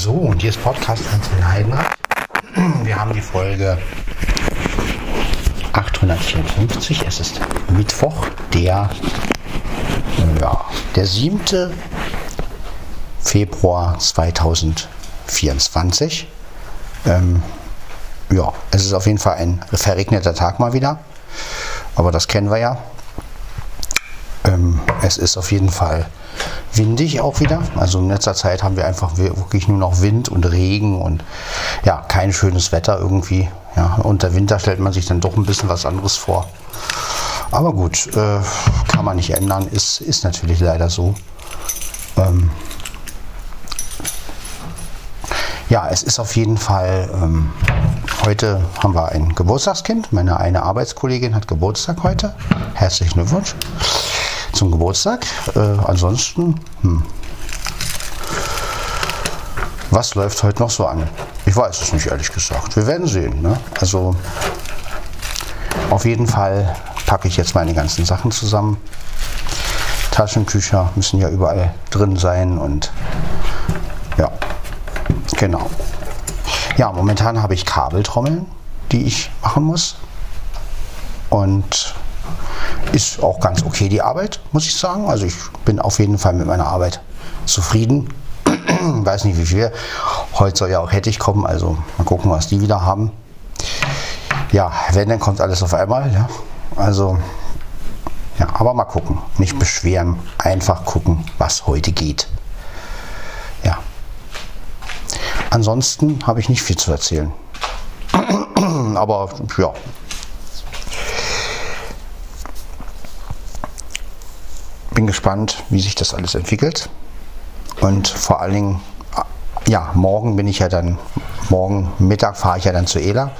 So, und hier ist Podcast Hans Heidenreich. Wir haben die Folge 854. Es ist Mittwoch, der, ja, der 7. Februar 2024. Ähm, ja, es ist auf jeden Fall ein verregneter Tag mal wieder. Aber das kennen wir ja. Ähm, es ist auf jeden Fall windig auch wieder. Also in letzter Zeit haben wir einfach wirklich nur noch Wind und Regen und ja, kein schönes Wetter irgendwie. Ja, unter Winter stellt man sich dann doch ein bisschen was anderes vor. Aber gut, äh, kann man nicht ändern, ist, ist natürlich leider so. Ähm, ja, es ist auf jeden Fall, ähm, heute haben wir ein Geburtstagskind. Meine eine Arbeitskollegin hat Geburtstag heute. Herzlichen Glückwunsch zum Geburtstag. Äh, ansonsten, hm. was läuft heute noch so an? Ich weiß es nicht, ehrlich gesagt. Wir werden sehen. Ne? Also, auf jeden Fall packe ich jetzt meine ganzen Sachen zusammen. Taschentücher müssen ja überall drin sein und ja, genau. Ja, momentan habe ich Kabeltrommeln, die ich machen muss. Und ist auch ganz okay die Arbeit, muss ich sagen. Also ich bin auf jeden Fall mit meiner Arbeit zufrieden. Weiß nicht wie viel. Heute soll ja auch Hettich kommen, also mal gucken, was die wieder haben. Ja, wenn, dann kommt alles auf einmal. Ja. Also, ja, aber mal gucken. Nicht beschweren, einfach gucken, was heute geht. Ja. Ansonsten habe ich nicht viel zu erzählen. aber ja, bin gespannt, wie sich das alles entwickelt. Und vor allen Dingen, ja, morgen bin ich ja dann, morgen Mittag fahre ich ja dann zu Ela.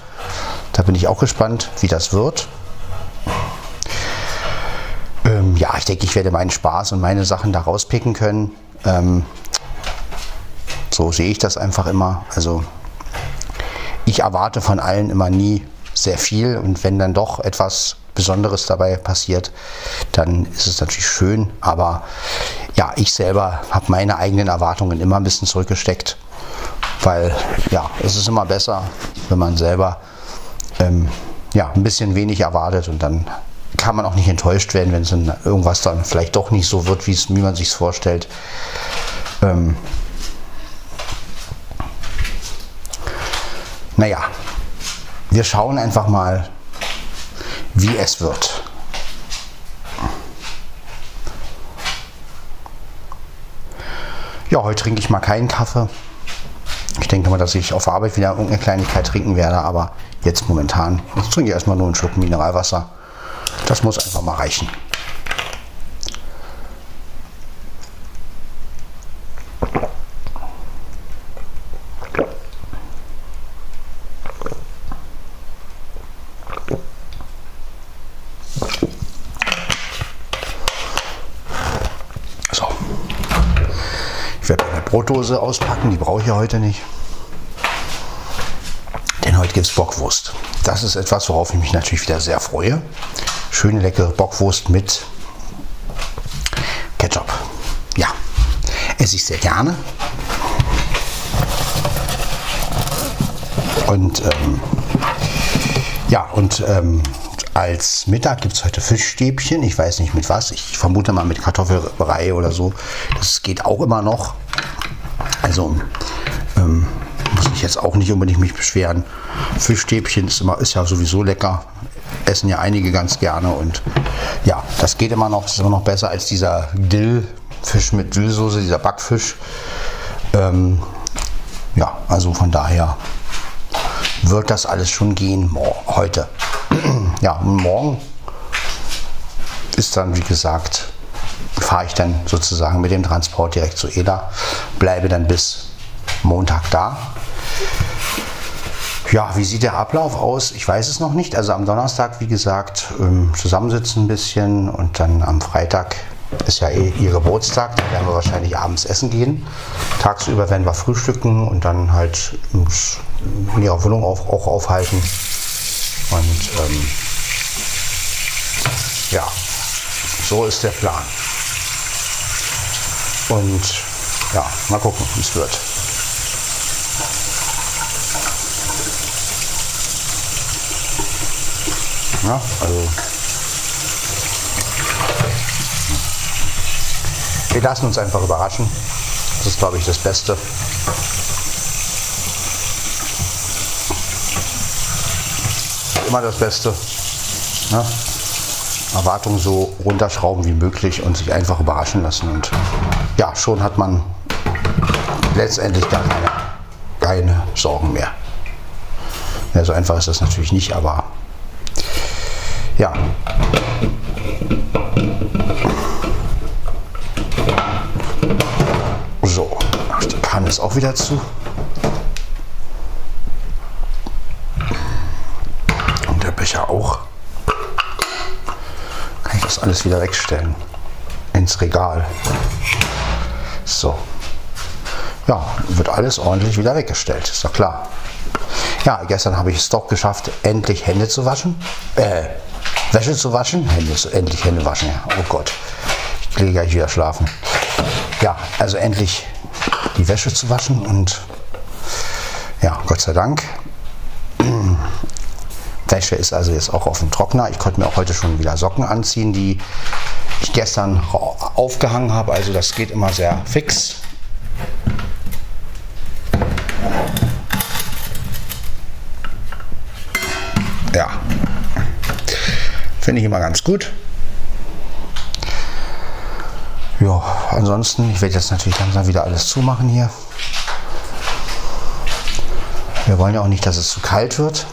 Da bin ich auch gespannt, wie das wird. Ähm, ja, ich denke, ich werde meinen Spaß und meine Sachen da rauspicken können. Ähm, so sehe ich das einfach immer. Also ich erwarte von allen immer nie sehr viel und wenn dann doch etwas Besonderes dabei passiert, dann ist es natürlich schön. Aber ja, ich selber habe meine eigenen Erwartungen immer ein bisschen zurückgesteckt, weil ja, es ist immer besser, wenn man selber ähm, ja, ein bisschen wenig erwartet und dann kann man auch nicht enttäuscht werden, wenn es irgendwas dann vielleicht doch nicht so wird, wie, es, wie man sich vorstellt. Ähm, naja, wir schauen einfach mal, wie es wird. Ja, heute trinke ich mal keinen Kaffee. Ich denke mal, dass ich auf Arbeit wieder irgendeine Kleinigkeit trinken werde, aber jetzt momentan, jetzt trinke ich erstmal nur einen Schluck Mineralwasser. Das muss einfach mal reichen. Brotdose auspacken, die brauche ich ja heute nicht. Denn heute gibt es Bockwurst. Das ist etwas, worauf ich mich natürlich wieder sehr freue. Schöne leckere Bockwurst mit Ketchup. Ja, esse ich sehr gerne. Und ähm, ja, und ähm, als Mittag gibt es heute Fischstäbchen. Ich weiß nicht mit was. Ich vermute mal mit Kartoffelbrei oder so. Das geht auch immer noch. Also ähm, muss ich jetzt auch nicht unbedingt mich beschweren. Fischstäbchen ist, immer, ist ja sowieso lecker. Essen ja einige ganz gerne und ja, das geht immer noch. Das ist immer noch besser als dieser Dillfisch mit Dillsoße, dieser Backfisch. Ähm, ja, also von daher wird das alles schon gehen heute. ja, morgen ist dann, wie gesagt, fahre ich dann sozusagen mit dem Transport direkt zu Eda, bleibe dann bis Montag da. Ja, wie sieht der Ablauf aus? Ich weiß es noch nicht. Also am Donnerstag, wie gesagt, ähm, zusammensitzen ein bisschen und dann am Freitag ist ja eh ihr Geburtstag, da werden wir wahrscheinlich abends essen gehen. Tagsüber werden wir frühstücken und dann halt in ihrer Wohnung auch, auch aufhalten. Und ähm, ja, so ist der Plan. Und ja, mal gucken, wie es wird. Ja, also. Wir lassen uns einfach überraschen. Das ist, glaube ich, das Beste. Immer das Beste. Ja? Erwartungen so runterschrauben wie möglich und sich einfach überraschen lassen und ja, schon hat man letztendlich gar keine, keine Sorgen mehr. Ja, so einfach ist das natürlich nicht, aber ja. So, die Kanne ist auch wieder zu. Und der Becher auch. Kann ich das alles wieder wegstellen. Ins Regal. So. Ja, wird alles ordentlich wieder weggestellt, ist doch klar. Ja, gestern habe ich es doch geschafft, endlich Hände zu waschen. Äh, Wäsche zu waschen. Hände, endlich Hände waschen, ja. Oh Gott. Ich gehe gleich wieder schlafen. Ja, also endlich die Wäsche zu waschen und ja, Gott sei Dank. Wäsche ist also jetzt auch auf dem Trockner. Ich konnte mir auch heute schon wieder Socken anziehen, die ich gestern aufgehangen habe. Also das geht immer sehr fix. Ja, finde ich immer ganz gut. Ja, ansonsten, ich werde jetzt natürlich langsam wieder alles zumachen hier. Wir wollen ja auch nicht, dass es zu kalt wird.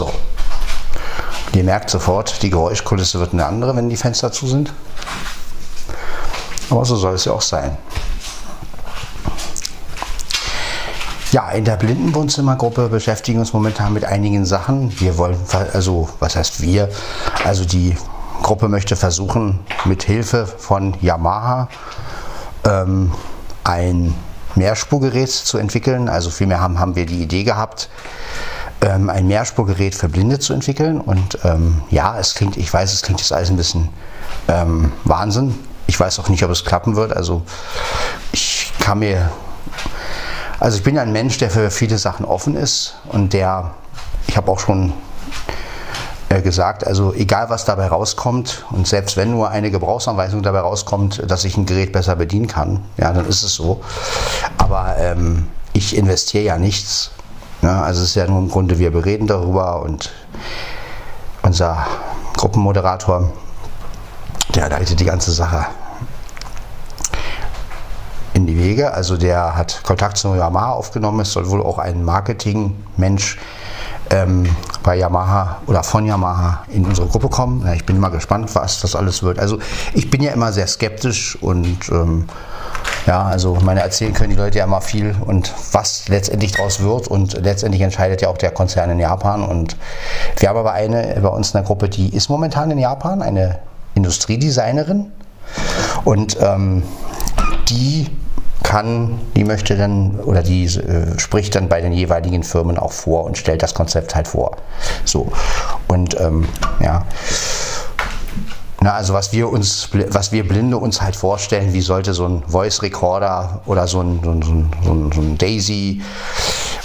So. Und ihr merkt sofort, die Geräuschkulisse wird eine andere, wenn die Fenster zu sind. Aber so soll es ja auch sein. Ja, in der Blindenwohnzimmergruppe beschäftigen wir uns momentan mit einigen Sachen. Wir wollen, also was heißt wir? Also die Gruppe möchte versuchen, mit Hilfe von Yamaha ähm, ein Mehrspurgerät zu entwickeln. Also vielmehr haben, haben wir die Idee gehabt, ähm, ein Mehrspurgerät für Blinde zu entwickeln. Und ähm, ja, es klingt, ich weiß, es klingt jetzt alles ein bisschen ähm, Wahnsinn. Ich weiß auch nicht, ob es klappen wird. Also ich kann mir also ich bin ein Mensch, der für viele Sachen offen ist und der, ich habe auch schon äh, gesagt, also egal was dabei rauskommt und selbst wenn nur eine Gebrauchsanweisung dabei rauskommt, dass ich ein Gerät besser bedienen kann, ja, dann ist es so. Aber ähm, ich investiere ja nichts. Ne? Also es ist ja nur im Grunde, wir bereden darüber und unser Gruppenmoderator, der leitet die ganze Sache in die Wege. Also der hat Kontakt zu Yamaha aufgenommen. Es soll wohl auch ein Marketingmensch ähm, bei Yamaha oder von Yamaha in unsere Gruppe kommen. Ja, ich bin mal gespannt, was das alles wird. Also ich bin ja immer sehr skeptisch und ähm, ja, also meine erzählen können die Leute ja immer viel und was letztendlich daraus wird und letztendlich entscheidet ja auch der Konzern in Japan und wir haben aber eine bei uns in der Gruppe, die ist momentan in Japan, eine Industriedesignerin und ähm, die kann, die möchte dann oder die äh, spricht dann bei den jeweiligen Firmen auch vor und stellt das Konzept halt vor. So und ähm, ja. Na, also was wir uns, was wir Blinde uns halt vorstellen, wie sollte so ein Voice Recorder oder so ein, so ein, so ein, so ein Daisy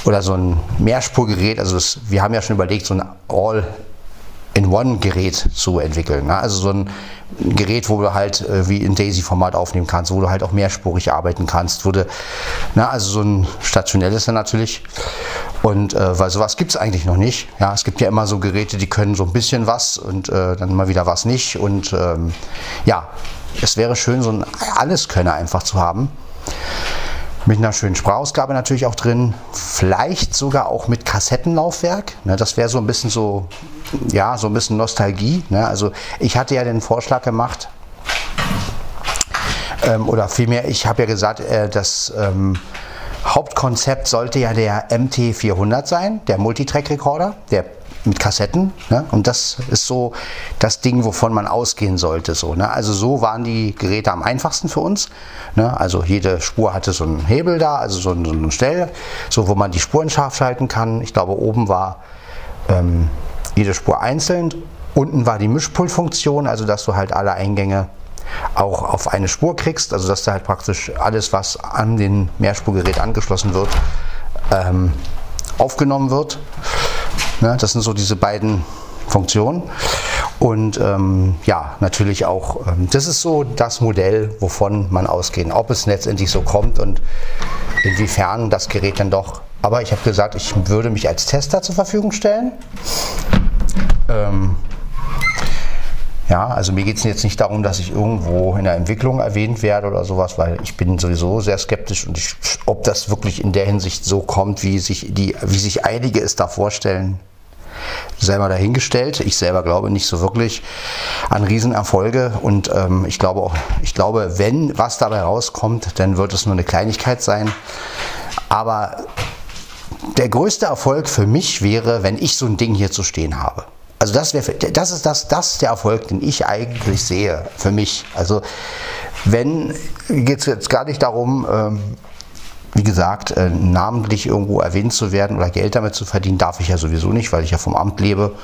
oder so ein Mehrspurgerät, also das, wir haben ja schon überlegt, so ein All in-One-Gerät zu entwickeln. Ne? Also so ein Gerät, wo du halt äh, wie in Daisy-Format aufnehmen kannst, wo du halt auch mehrspurig arbeiten kannst. Wo du, na, also so ein stationelles dann natürlich. Und äh, weil sowas gibt es eigentlich noch nicht. Ja, es gibt ja immer so Geräte, die können so ein bisschen was und äh, dann mal wieder was nicht. Und ähm, ja, es wäre schön, so ein Alleskönner einfach zu haben. Mit einer schönen Sprachausgabe natürlich auch drin. Vielleicht sogar auch mit Kassettenlaufwerk. Ne, das wäre so ein bisschen so ja, so ein bisschen Nostalgie. Ne? Also ich hatte ja den Vorschlag gemacht, ähm, oder vielmehr, ich habe ja gesagt, äh, das ähm, Hauptkonzept sollte ja der MT400 sein, der Multitrack-Recorder, der mit Kassetten. Ne? Und das ist so das Ding, wovon man ausgehen sollte. So, ne? Also so waren die Geräte am einfachsten für uns. Ne? Also jede Spur hatte so einen Hebel da, also so, so ein Stell, so wo man die Spuren scharf schalten kann. Ich glaube, oben war ähm, jede Spur einzeln. Unten war die Mischpultfunktion, also dass du halt alle Eingänge auch auf eine Spur kriegst, also dass du halt praktisch alles, was an den Mehrspurgerät angeschlossen wird, ähm, aufgenommen wird. Ne, das sind so diese beiden Funktionen. Und ähm, ja, natürlich auch, ähm, das ist so das Modell, wovon man ausgehen, ob es letztendlich so kommt und inwiefern das Gerät dann doch. Aber ich habe gesagt, ich würde mich als Tester zur Verfügung stellen. Ähm, ja, also mir geht es jetzt nicht darum, dass ich irgendwo in der Entwicklung erwähnt werde oder sowas, weil ich bin sowieso sehr skeptisch und ich, ob das wirklich in der Hinsicht so kommt, wie sich, die, wie sich einige es da vorstellen, selber dahingestellt. Ich selber glaube nicht so wirklich an Riesenerfolge und ähm, ich glaube auch, ich glaube, wenn was dabei rauskommt, dann wird es nur eine Kleinigkeit sein. Aber der größte Erfolg für mich wäre, wenn ich so ein Ding hier zu stehen habe. Also das wäre, das ist das, das der Erfolg, den ich eigentlich sehe für mich. Also wenn geht es jetzt gar nicht darum, ähm, wie gesagt, äh, namentlich irgendwo erwähnt zu werden oder Geld damit zu verdienen, darf ich ja sowieso nicht, weil ich ja vom Amt lebe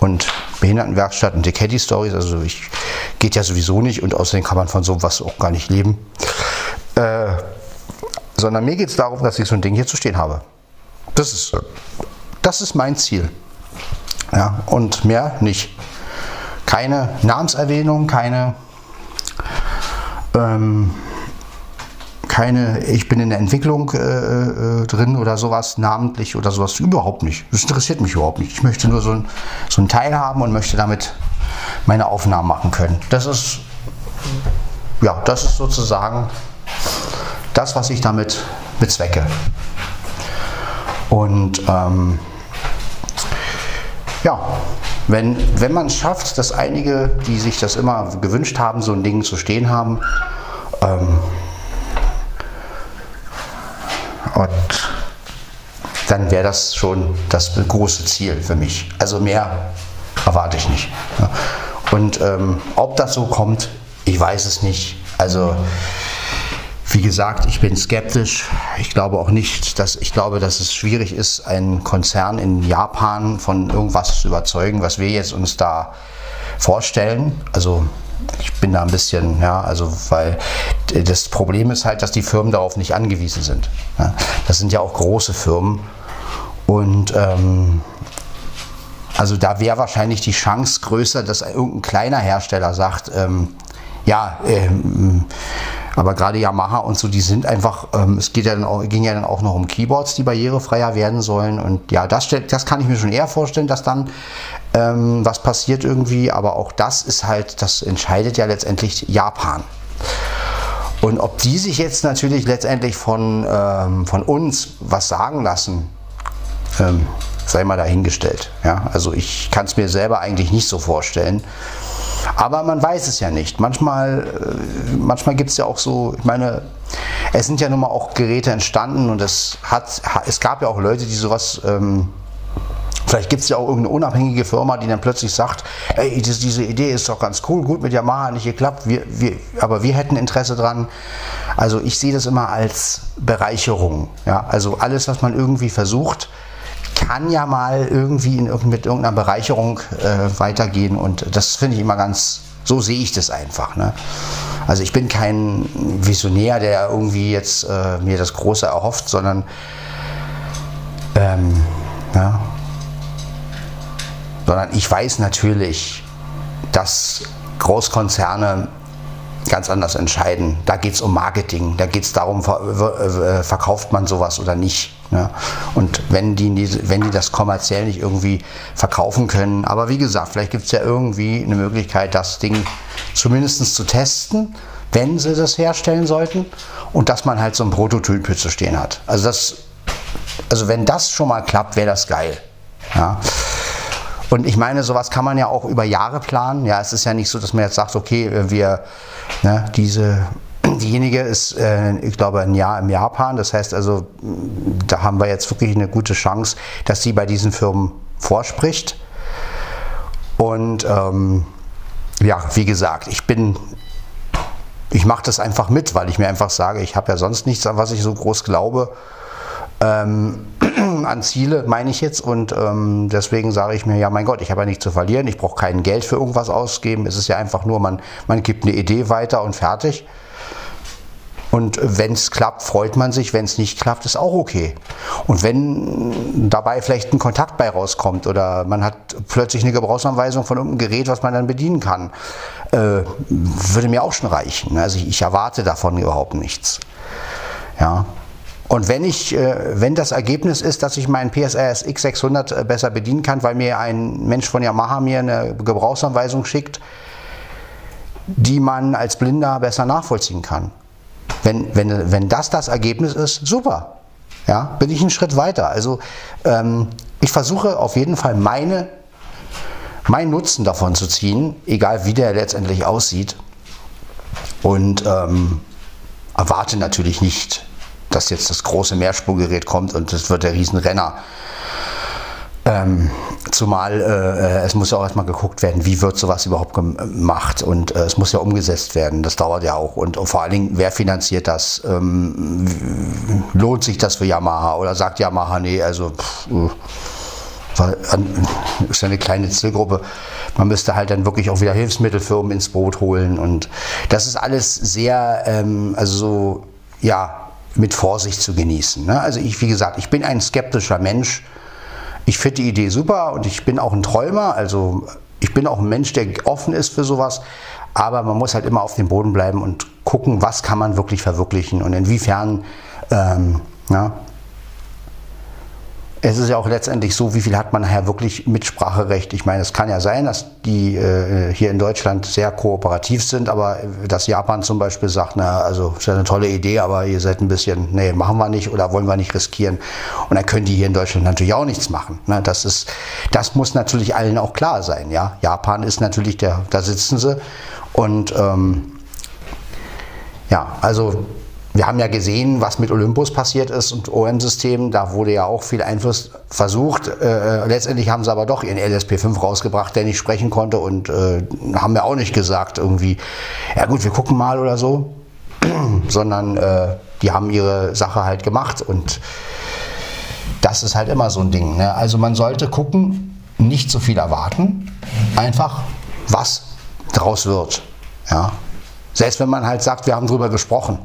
und Behindertenwerkstatt und die Caddy Stories, also ich geht ja sowieso nicht und außerdem kann man von sowas auch gar nicht leben. Äh, sondern mir geht es darum, dass ich so ein Ding hier zu stehen habe. Das ist, das ist mein Ziel. Ja, und mehr nicht. Keine Namenserwähnung, keine ähm, keine, ich bin in der Entwicklung äh, äh, drin oder sowas, namentlich oder sowas, überhaupt nicht. Das interessiert mich überhaupt nicht. Ich möchte nur so ein, so ein Teil haben und möchte damit meine Aufnahmen machen können. Das ist, ja, das ist sozusagen das, was ich damit bezwecke. Und ähm, ja, wenn, wenn man es schafft, dass einige, die sich das immer gewünscht haben, so ein Ding zu stehen haben, ähm, und dann wäre das schon das große Ziel für mich. Also mehr erwarte ich nicht. Und ähm, ob das so kommt, ich weiß es nicht. Also wie gesagt, ich bin skeptisch. Ich glaube auch nicht, dass ich glaube, dass es schwierig ist, einen Konzern in Japan von irgendwas zu überzeugen, was wir jetzt uns da vorstellen. Also ich bin da ein bisschen, ja, also weil das Problem ist halt, dass die Firmen darauf nicht angewiesen sind. Das sind ja auch große Firmen und ähm, also da wäre wahrscheinlich die Chance größer, dass irgendein kleiner Hersteller sagt, ähm, ja, ähm, aber gerade Yamaha und so, die sind einfach, ähm, es geht ja dann auch, ging ja dann auch noch um Keyboards, die barrierefreier werden sollen. Und ja, das, das kann ich mir schon eher vorstellen, dass dann ähm, was passiert irgendwie. Aber auch das ist halt, das entscheidet ja letztendlich Japan. Und ob die sich jetzt natürlich letztendlich von, ähm, von uns was sagen lassen, ähm, sei mal dahingestellt. Ja? Also ich kann es mir selber eigentlich nicht so vorstellen. Aber man weiß es ja nicht. Manchmal, äh, manchmal gibt es ja auch so, ich meine, es sind ja nun mal auch Geräte entstanden und es, hat, es gab ja auch Leute, die sowas. Ähm, Vielleicht gibt es ja auch irgendeine unabhängige Firma, die dann plötzlich sagt, ey, das, diese Idee ist doch ganz cool, gut mit Yamaha nicht geklappt, wir, wir, aber wir hätten Interesse dran. Also ich sehe das immer als Bereicherung. Ja? Also alles, was man irgendwie versucht, kann ja mal irgendwie in, mit irgendeiner Bereicherung äh, weitergehen und das finde ich immer ganz, so sehe ich das einfach. Ne? Also ich bin kein Visionär, der irgendwie jetzt äh, mir das Große erhofft, sondern ähm, ja, sondern ich weiß natürlich, dass Großkonzerne ganz anders entscheiden. Da geht es um Marketing, da geht es darum, äh, verkauft man sowas oder nicht. Ne? Und wenn die, wenn die das kommerziell nicht irgendwie verkaufen können, aber wie gesagt, vielleicht gibt es ja irgendwie eine Möglichkeit, das Ding zumindest zu testen, wenn sie das herstellen sollten und dass man halt so ein Prototyp zu stehen hat. Also das, also wenn das schon mal klappt, wäre das geil. Ja? Und ich meine, sowas kann man ja auch über Jahre planen. Ja, es ist ja nicht so, dass man jetzt sagt, okay, wir, ne, diese, diejenige ist, äh, ich glaube, ein Jahr im Japan. Das heißt also, da haben wir jetzt wirklich eine gute Chance, dass sie bei diesen Firmen vorspricht. Und ähm, ja, wie gesagt, ich bin, ich mache das einfach mit, weil ich mir einfach sage, ich habe ja sonst nichts, an was ich so groß glaube. Ähm, an Ziele, meine ich jetzt. Und ähm, deswegen sage ich mir, ja, mein Gott, ich habe ja nichts zu verlieren. Ich brauche kein Geld für irgendwas ausgeben. Es ist ja einfach nur, man, man gibt eine Idee weiter und fertig. Und wenn es klappt, freut man sich. Wenn es nicht klappt, ist auch okay. Und wenn dabei vielleicht ein Kontakt bei rauskommt oder man hat plötzlich eine Gebrauchsanweisung von irgendeinem Gerät, was man dann bedienen kann, äh, würde mir auch schon reichen. Also ich, ich erwarte davon überhaupt nichts. Ja. Und wenn ich, äh, wenn das Ergebnis ist, dass ich meinen PSRS X600 äh, besser bedienen kann, weil mir ein Mensch von Yamaha mir eine Gebrauchsanweisung schickt, die man als Blinder besser nachvollziehen kann. Wenn, wenn, wenn das das Ergebnis ist, super. Ja, bin ich einen Schritt weiter. Also ähm, ich versuche auf jeden Fall meine, meinen Nutzen davon zu ziehen, egal wie der letztendlich aussieht. Und ähm, erwarte natürlich nicht, dass jetzt das große Mehrspurgerät kommt und das wird der Riesenrenner. Ähm, zumal äh, es muss ja auch erstmal geguckt werden, wie wird sowas überhaupt gemacht und äh, es muss ja umgesetzt werden. Das dauert ja auch und, und vor allen Dingen, wer finanziert das? Ähm, lohnt sich das für Yamaha oder sagt Yamaha, nee, also pff, äh, ist ja eine kleine Zielgruppe. Man müsste halt dann wirklich auch wieder Hilfsmittelfirmen ins Boot holen und das ist alles sehr, ähm, also so, ja, mit Vorsicht zu genießen. Ne? Also ich, wie gesagt, ich bin ein skeptischer Mensch ich finde die Idee super und ich bin auch ein Träumer, also ich bin auch ein Mensch, der offen ist für sowas, aber man muss halt immer auf dem Boden bleiben und gucken, was kann man wirklich verwirklichen und inwiefern ähm, ja, es ist ja auch letztendlich so, wie viel hat man nachher wirklich Mitspracherecht. Ich meine, es kann ja sein, dass die äh, hier in Deutschland sehr kooperativ sind, aber dass Japan zum Beispiel sagt, na, also ist ja eine tolle Idee, aber ihr seid ein bisschen, nee, machen wir nicht oder wollen wir nicht riskieren. Und dann können die hier in Deutschland natürlich auch nichts machen. Ne? Das ist, das muss natürlich allen auch klar sein. Ja, Japan ist natürlich der, da sitzen sie und ähm, ja, also wir haben ja gesehen, was mit Olympus passiert ist und OM-Systemen. Da wurde ja auch viel Einfluss versucht. Äh, letztendlich haben sie aber doch ihren LSP5 rausgebracht, der nicht sprechen konnte und äh, haben ja auch nicht gesagt irgendwie, ja gut, wir gucken mal oder so, sondern äh, die haben ihre Sache halt gemacht und das ist halt immer so ein Ding. Ne? Also man sollte gucken, nicht so viel erwarten, einfach was draus wird. Ja? Selbst wenn man halt sagt, wir haben drüber gesprochen.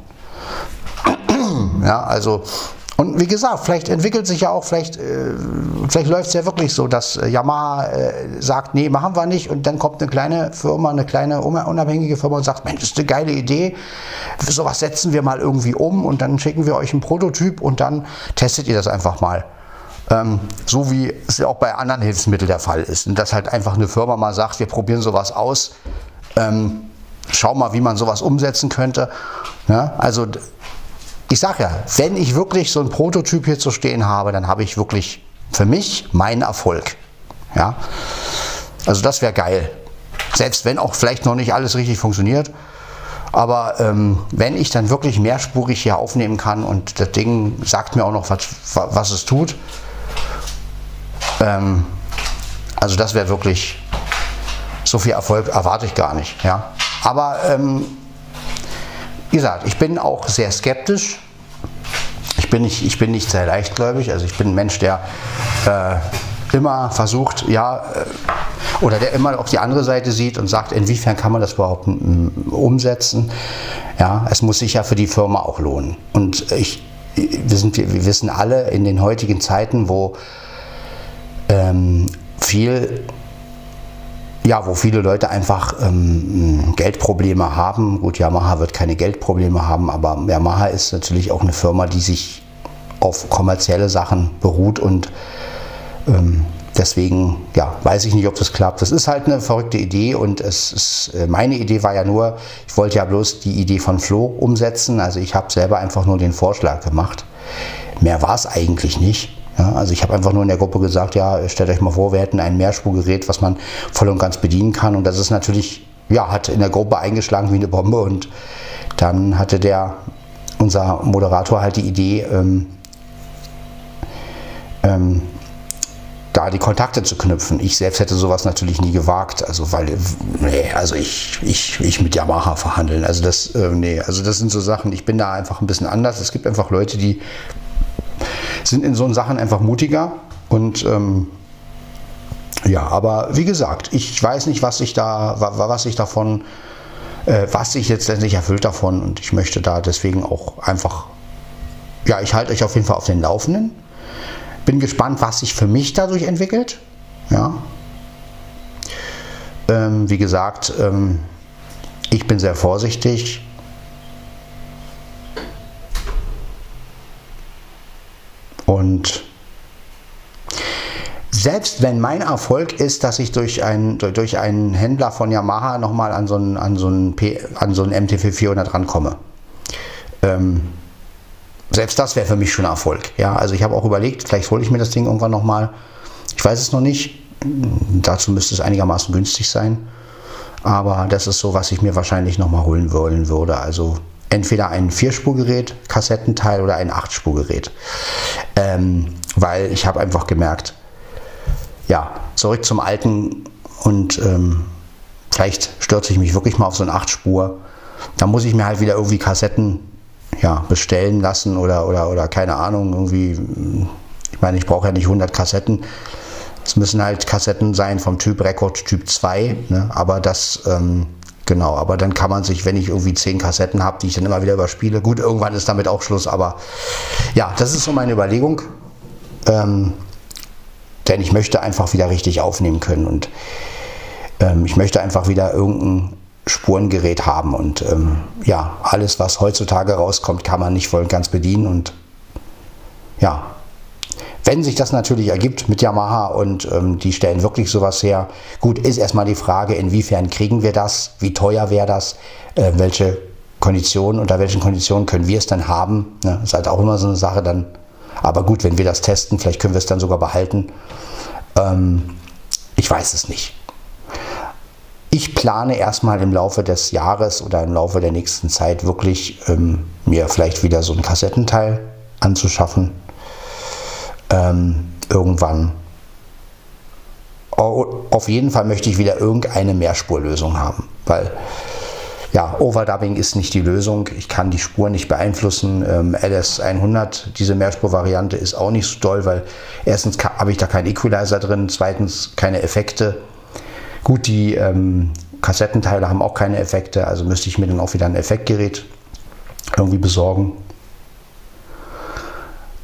Ja, also und wie gesagt, vielleicht entwickelt sich ja auch, vielleicht, äh, vielleicht läuft es ja wirklich so, dass äh, Yamaha äh, sagt, nee, machen wir nicht. Und dann kommt eine kleine Firma, eine kleine unabhängige Firma und sagt, Mensch, das ist eine geile Idee. Sowas setzen wir mal irgendwie um und dann schicken wir euch einen Prototyp und dann testet ihr das einfach mal. Ähm, so wie es ja auch bei anderen Hilfsmitteln der Fall ist. Und dass halt einfach eine Firma mal sagt, wir probieren sowas aus. Ähm, schau mal, wie man sowas umsetzen könnte. Ja, also ich sage ja, wenn ich wirklich so ein Prototyp hier zu stehen habe, dann habe ich wirklich für mich meinen Erfolg. Ja? Also das wäre geil. Selbst wenn auch vielleicht noch nicht alles richtig funktioniert. Aber ähm, wenn ich dann wirklich mehrspurig hier aufnehmen kann und das Ding sagt mir auch noch, was, was es tut, ähm, also das wäre wirklich, so viel Erfolg erwarte ich gar nicht. Ja? Aber ähm, wie gesagt, ich bin auch sehr skeptisch. Ich bin nicht, ich bin nicht sehr leichtgläubig. Also ich bin ein Mensch, der äh, immer versucht, ja, äh, oder der immer auf die andere Seite sieht und sagt, inwiefern kann man das überhaupt umsetzen. Ja, es muss sich ja für die Firma auch lohnen. Und ich, wir, sind, wir wissen alle in den heutigen Zeiten, wo ähm, viel ja, wo viele Leute einfach ähm, Geldprobleme haben. Gut, Yamaha wird keine Geldprobleme haben, aber Yamaha ist natürlich auch eine Firma, die sich auf kommerzielle Sachen beruht und ähm, deswegen, ja, weiß ich nicht, ob das klappt. Das ist halt eine verrückte Idee und es ist, äh, meine Idee war ja nur, ich wollte ja bloß die Idee von Flo umsetzen. Also ich habe selber einfach nur den Vorschlag gemacht. Mehr war es eigentlich nicht. Ja, also ich habe einfach nur in der Gruppe gesagt, ja, stellt euch mal vor, wir hätten ein Mehrspurgerät, was man voll und ganz bedienen kann. Und das ist natürlich, ja, hat in der Gruppe eingeschlagen wie eine Bombe. Und dann hatte der, unser Moderator halt die Idee, ähm, ähm, da die Kontakte zu knüpfen. Ich selbst hätte sowas natürlich nie gewagt, also weil, nee, also ich, ich, ich mit Yamaha verhandeln, also das, äh, nee, also das sind so Sachen, ich bin da einfach ein bisschen anders. Es gibt einfach Leute, die sind in so Sachen einfach mutiger und ähm, ja, aber wie gesagt, ich weiß nicht, was ich da, was ich davon, äh, was sich letztendlich erfüllt davon und ich möchte da deswegen auch einfach, ja, ich halte euch auf jeden Fall auf den Laufenden. Bin gespannt, was sich für mich dadurch entwickelt. Ja. Ähm, wie gesagt, ähm, ich bin sehr vorsichtig. Und selbst wenn mein Erfolg ist, dass ich durch, ein, durch einen Händler von Yamaha nochmal an so einen, an so einen, so einen MTV 400 rankomme, ähm, selbst das wäre für mich schon Erfolg. Ja, also ich habe auch überlegt, vielleicht hole ich mir das Ding irgendwann nochmal. Ich weiß es noch nicht. Dazu müsste es einigermaßen günstig sein. Aber das ist so, was ich mir wahrscheinlich nochmal holen wollen würde. Also entweder ein Vierspurgerät, Kassettenteil oder ein Achtspurgerät. Ähm, weil ich habe einfach gemerkt, ja, zurück zum Alten und ähm, vielleicht stürze ich mich wirklich mal auf so eine 8-Spur. Da muss ich mir halt wieder irgendwie Kassetten ja, bestellen lassen oder, oder, oder keine Ahnung, irgendwie, ich meine, ich brauche ja nicht 100 Kassetten. Es müssen halt Kassetten sein vom Typ Record Typ 2, ne? aber das, ähm, genau, aber dann kann man sich, wenn ich irgendwie 10 Kassetten habe, die ich dann immer wieder überspiele, gut, irgendwann ist damit auch Schluss, aber ja, das ist so meine Überlegung. Ähm, denn ich möchte einfach wieder richtig aufnehmen können und ähm, ich möchte einfach wieder irgendein Spurengerät haben. Und ähm, ja, alles, was heutzutage rauskommt, kann man nicht voll und ganz bedienen. Und ja, wenn sich das natürlich ergibt mit Yamaha und ähm, die stellen wirklich sowas her, gut, ist erstmal die Frage, inwiefern kriegen wir das, wie teuer wäre das, äh, welche Konditionen, unter welchen Konditionen können wir es dann haben. Ne? Ist halt auch immer so eine Sache dann aber gut, wenn wir das testen, vielleicht können wir es dann sogar behalten. Ähm, ich weiß es nicht. Ich plane erstmal im Laufe des Jahres oder im Laufe der nächsten Zeit wirklich ähm, mir vielleicht wieder so ein Kassettenteil anzuschaffen. Ähm, irgendwann. Auf jeden Fall möchte ich wieder irgendeine Mehrspurlösung haben, weil ja, Overdubbing ist nicht die Lösung. Ich kann die Spur nicht beeinflussen. Ähm, LS100, diese Mehrspur-Variante, ist auch nicht so toll, weil erstens habe ich da keinen Equalizer drin, zweitens keine Effekte. Gut, die ähm, Kassettenteile haben auch keine Effekte, also müsste ich mir dann auch wieder ein Effektgerät irgendwie besorgen.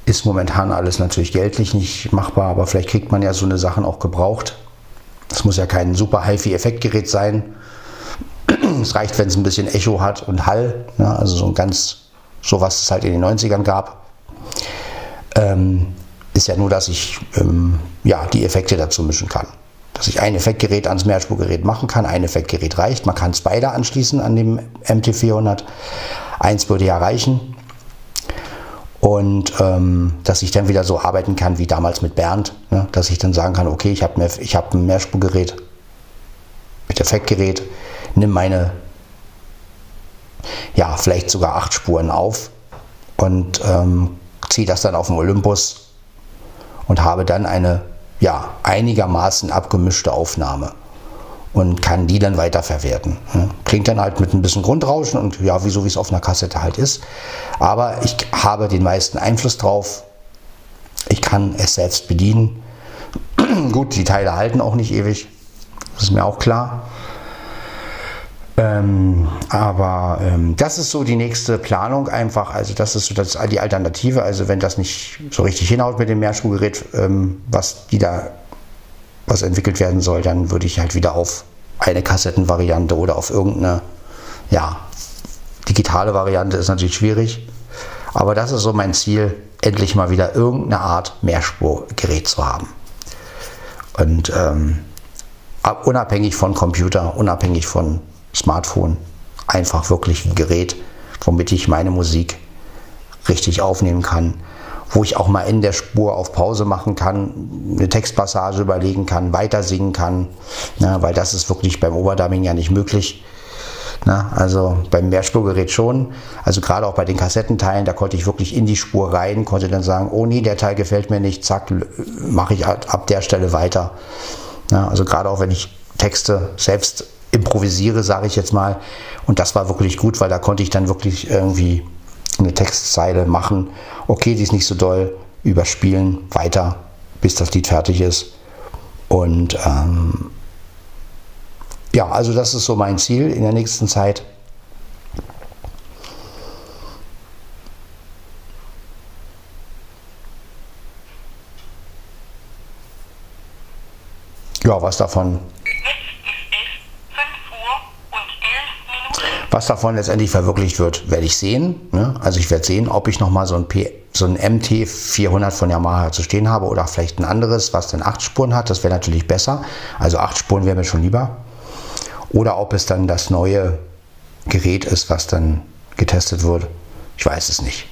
Ist momentan alles natürlich geldlich nicht machbar, aber vielleicht kriegt man ja so eine Sachen auch gebraucht. Es muss ja kein super HiFi-Effektgerät sein, es reicht, wenn es ein bisschen Echo hat und Hall, ne? also so ein ganz, so was es halt in den 90ern gab. Ähm, ist ja nur, dass ich ähm, ja, die Effekte dazu mischen kann. Dass ich ein Effektgerät ans Mehrspurgerät machen kann, ein Effektgerät reicht. Man kann es beide anschließen an dem MT400. Eins würde ja reichen. Und ähm, dass ich dann wieder so arbeiten kann wie damals mit Bernd, ne? dass ich dann sagen kann, okay, ich habe hab ein Mehrspurgerät mit Effektgerät, nimm meine, ja, vielleicht sogar acht Spuren auf und ähm, ziehe das dann auf den Olympus und habe dann eine, ja, einigermaßen abgemischte Aufnahme und kann die dann weiterverwerten. Klingt dann halt mit ein bisschen Grundrauschen und ja, wieso wie es auf einer Kassette halt ist. Aber ich habe den meisten Einfluss drauf. Ich kann es selbst bedienen. Gut, die Teile halten auch nicht ewig. Das ist mir auch klar. Ähm, aber ähm, das ist so die nächste Planung einfach. Also das ist so das, die Alternative. Also wenn das nicht so richtig hinhaut mit dem Mehrspurgerät, ähm, was die da was entwickelt werden soll, dann würde ich halt wieder auf eine Kassettenvariante oder auf irgendeine, ja, digitale Variante ist natürlich schwierig. Aber das ist so mein Ziel, endlich mal wieder irgendeine Art Mehrspurgerät zu haben. Und ähm, unabhängig von Computer, unabhängig von Smartphone einfach wirklich ein Gerät, womit ich meine Musik richtig aufnehmen kann, wo ich auch mal in der Spur auf Pause machen kann, eine Textpassage überlegen kann, weiter singen kann, ne, weil das ist wirklich beim Overdubbing ja nicht möglich. Ne, also beim Mehrspurgerät schon, also gerade auch bei den Kassettenteilen, da konnte ich wirklich in die Spur rein, konnte dann sagen, oh nee, der Teil gefällt mir nicht, zack, mache ich ab der Stelle weiter. Ne, also gerade auch wenn ich Texte selbst improvisiere, sage ich jetzt mal. Und das war wirklich gut, weil da konnte ich dann wirklich irgendwie eine Textzeile machen. Okay, die ist nicht so doll, überspielen weiter, bis das Lied fertig ist. Und ähm, ja, also das ist so mein Ziel in der nächsten Zeit. Ja, was davon Was davon letztendlich verwirklicht wird, werde ich sehen. Ne? Also ich werde sehen, ob ich nochmal so ein, so ein MT 400 von Yamaha zu stehen habe oder vielleicht ein anderes, was dann acht Spuren hat. Das wäre natürlich besser. Also acht Spuren wäre mir schon lieber. Oder ob es dann das neue Gerät ist, was dann getestet wird. Ich weiß es nicht.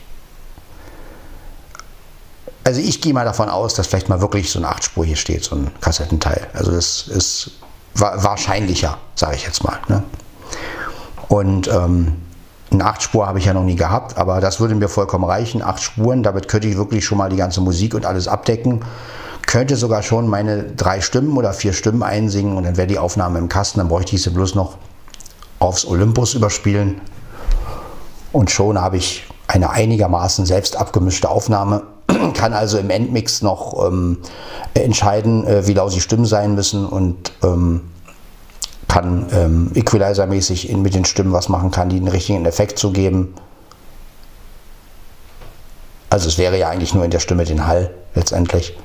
Also ich gehe mal davon aus, dass vielleicht mal wirklich so ein 8-Spur hier steht, so ein Kassettenteil. Also das ist wahrscheinlicher, sage ich jetzt mal. Ne? Und ähm, eine 8-Spur habe ich ja noch nie gehabt, aber das würde mir vollkommen reichen. Acht Spuren, damit könnte ich wirklich schon mal die ganze Musik und alles abdecken. Könnte sogar schon meine drei Stimmen oder vier Stimmen einsingen und dann wäre die Aufnahme im Kasten. Dann bräuchte ich sie bloß noch aufs Olympus überspielen. Und schon habe ich eine einigermaßen selbst abgemischte Aufnahme. Kann also im Endmix noch ähm, entscheiden, äh, wie laut die Stimmen sein müssen und ähm, kann ähm, Equalizer-mäßig mit den Stimmen was machen, kann die einen richtigen Effekt zu geben. Also es wäre ja eigentlich nur in der Stimme den Hall letztendlich.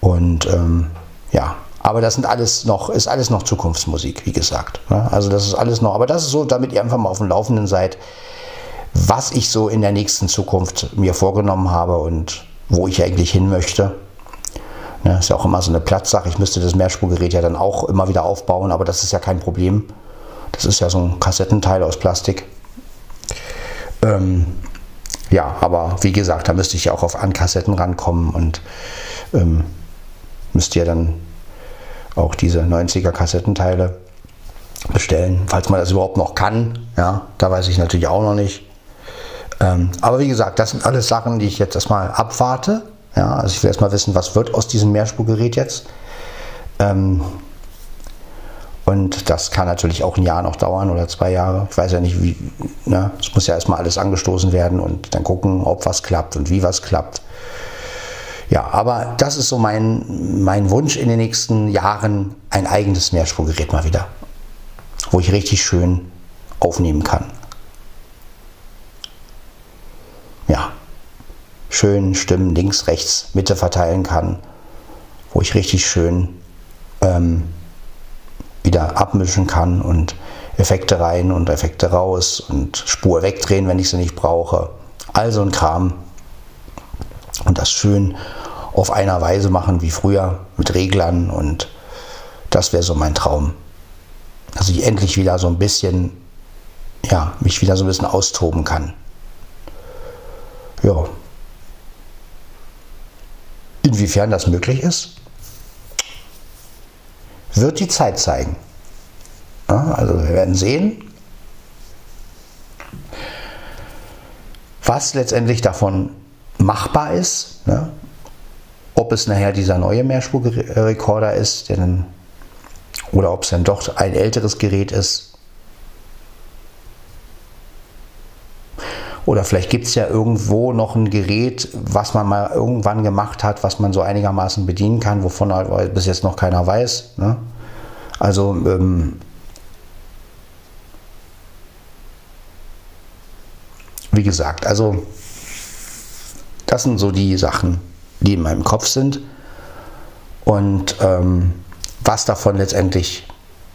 Und ähm, ja, aber das sind alles noch, ist alles noch Zukunftsmusik, wie gesagt. Ne? Also das ist alles noch, aber das ist so, damit ihr einfach mal auf dem Laufenden seid, was ich so in der nächsten Zukunft mir vorgenommen habe und wo ich eigentlich hin möchte. Ne, ist ja auch immer so eine Platzsache. Ich müsste das Mehrspurgerät ja dann auch immer wieder aufbauen, aber das ist ja kein Problem. Das ist ja so ein Kassettenteil aus Plastik. Ähm, ja, aber wie gesagt, da müsste ich ja auch auf Ankassetten rankommen und ähm, müsste ja dann auch diese 90er Kassettenteile bestellen, falls man das überhaupt noch kann. Ja, da weiß ich natürlich auch noch nicht. Ähm, aber wie gesagt, das sind alles Sachen, die ich jetzt erstmal abwarte. Ja, also ich will erstmal wissen, was wird aus diesem Mehrspurgerät jetzt. Ähm, und das kann natürlich auch ein Jahr noch dauern oder zwei Jahre. Ich weiß ja nicht, wie. Ne? Es muss ja erstmal alles angestoßen werden und dann gucken, ob was klappt und wie was klappt. Ja, aber das ist so mein, mein Wunsch in den nächsten Jahren, ein eigenes Mehrspurgerät mal wieder, wo ich richtig schön aufnehmen kann. Ja schön Stimmen links, rechts, Mitte verteilen kann, wo ich richtig schön ähm, wieder abmischen kann und Effekte rein und Effekte raus und Spur wegdrehen, wenn ich sie nicht brauche. Also ein Kram. Und das schön auf einer Weise machen wie früher mit Reglern und das wäre so mein Traum. Dass ich endlich wieder so ein bisschen, ja, mich wieder so ein bisschen austoben kann. Ja, Inwiefern das möglich ist, wird die Zeit zeigen. Ja, also wir werden sehen, was letztendlich davon machbar ist. Ne? Ob es nachher dieser neue Mehrspurrekorder ist, dann, oder ob es dann doch ein älteres Gerät ist, Oder vielleicht gibt es ja irgendwo noch ein Gerät, was man mal irgendwann gemacht hat, was man so einigermaßen bedienen kann, wovon halt bis jetzt noch keiner weiß. Ne? Also ähm, wie gesagt, also das sind so die Sachen, die in meinem Kopf sind. Und ähm, was davon letztendlich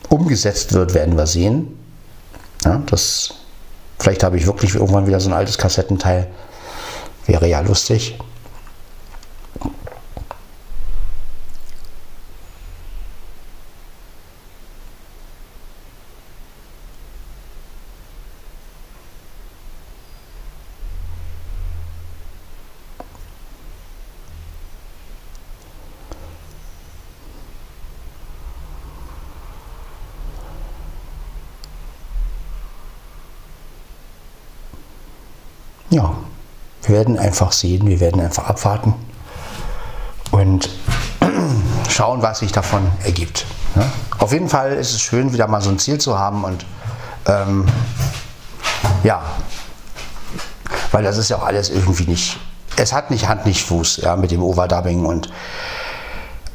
umgesetzt wird, werden wir sehen. Ja, das Vielleicht habe ich wirklich irgendwann wieder so ein altes Kassettenteil. Wäre ja lustig. Ja, wir werden einfach sehen, wir werden einfach abwarten und schauen, was sich davon ergibt. Ne? Auf jeden Fall ist es schön, wieder mal so ein Ziel zu haben und ähm, ja, weil das ist ja auch alles irgendwie nicht es hat nicht Hand, nicht Fuß, ja, mit dem Overdubbing und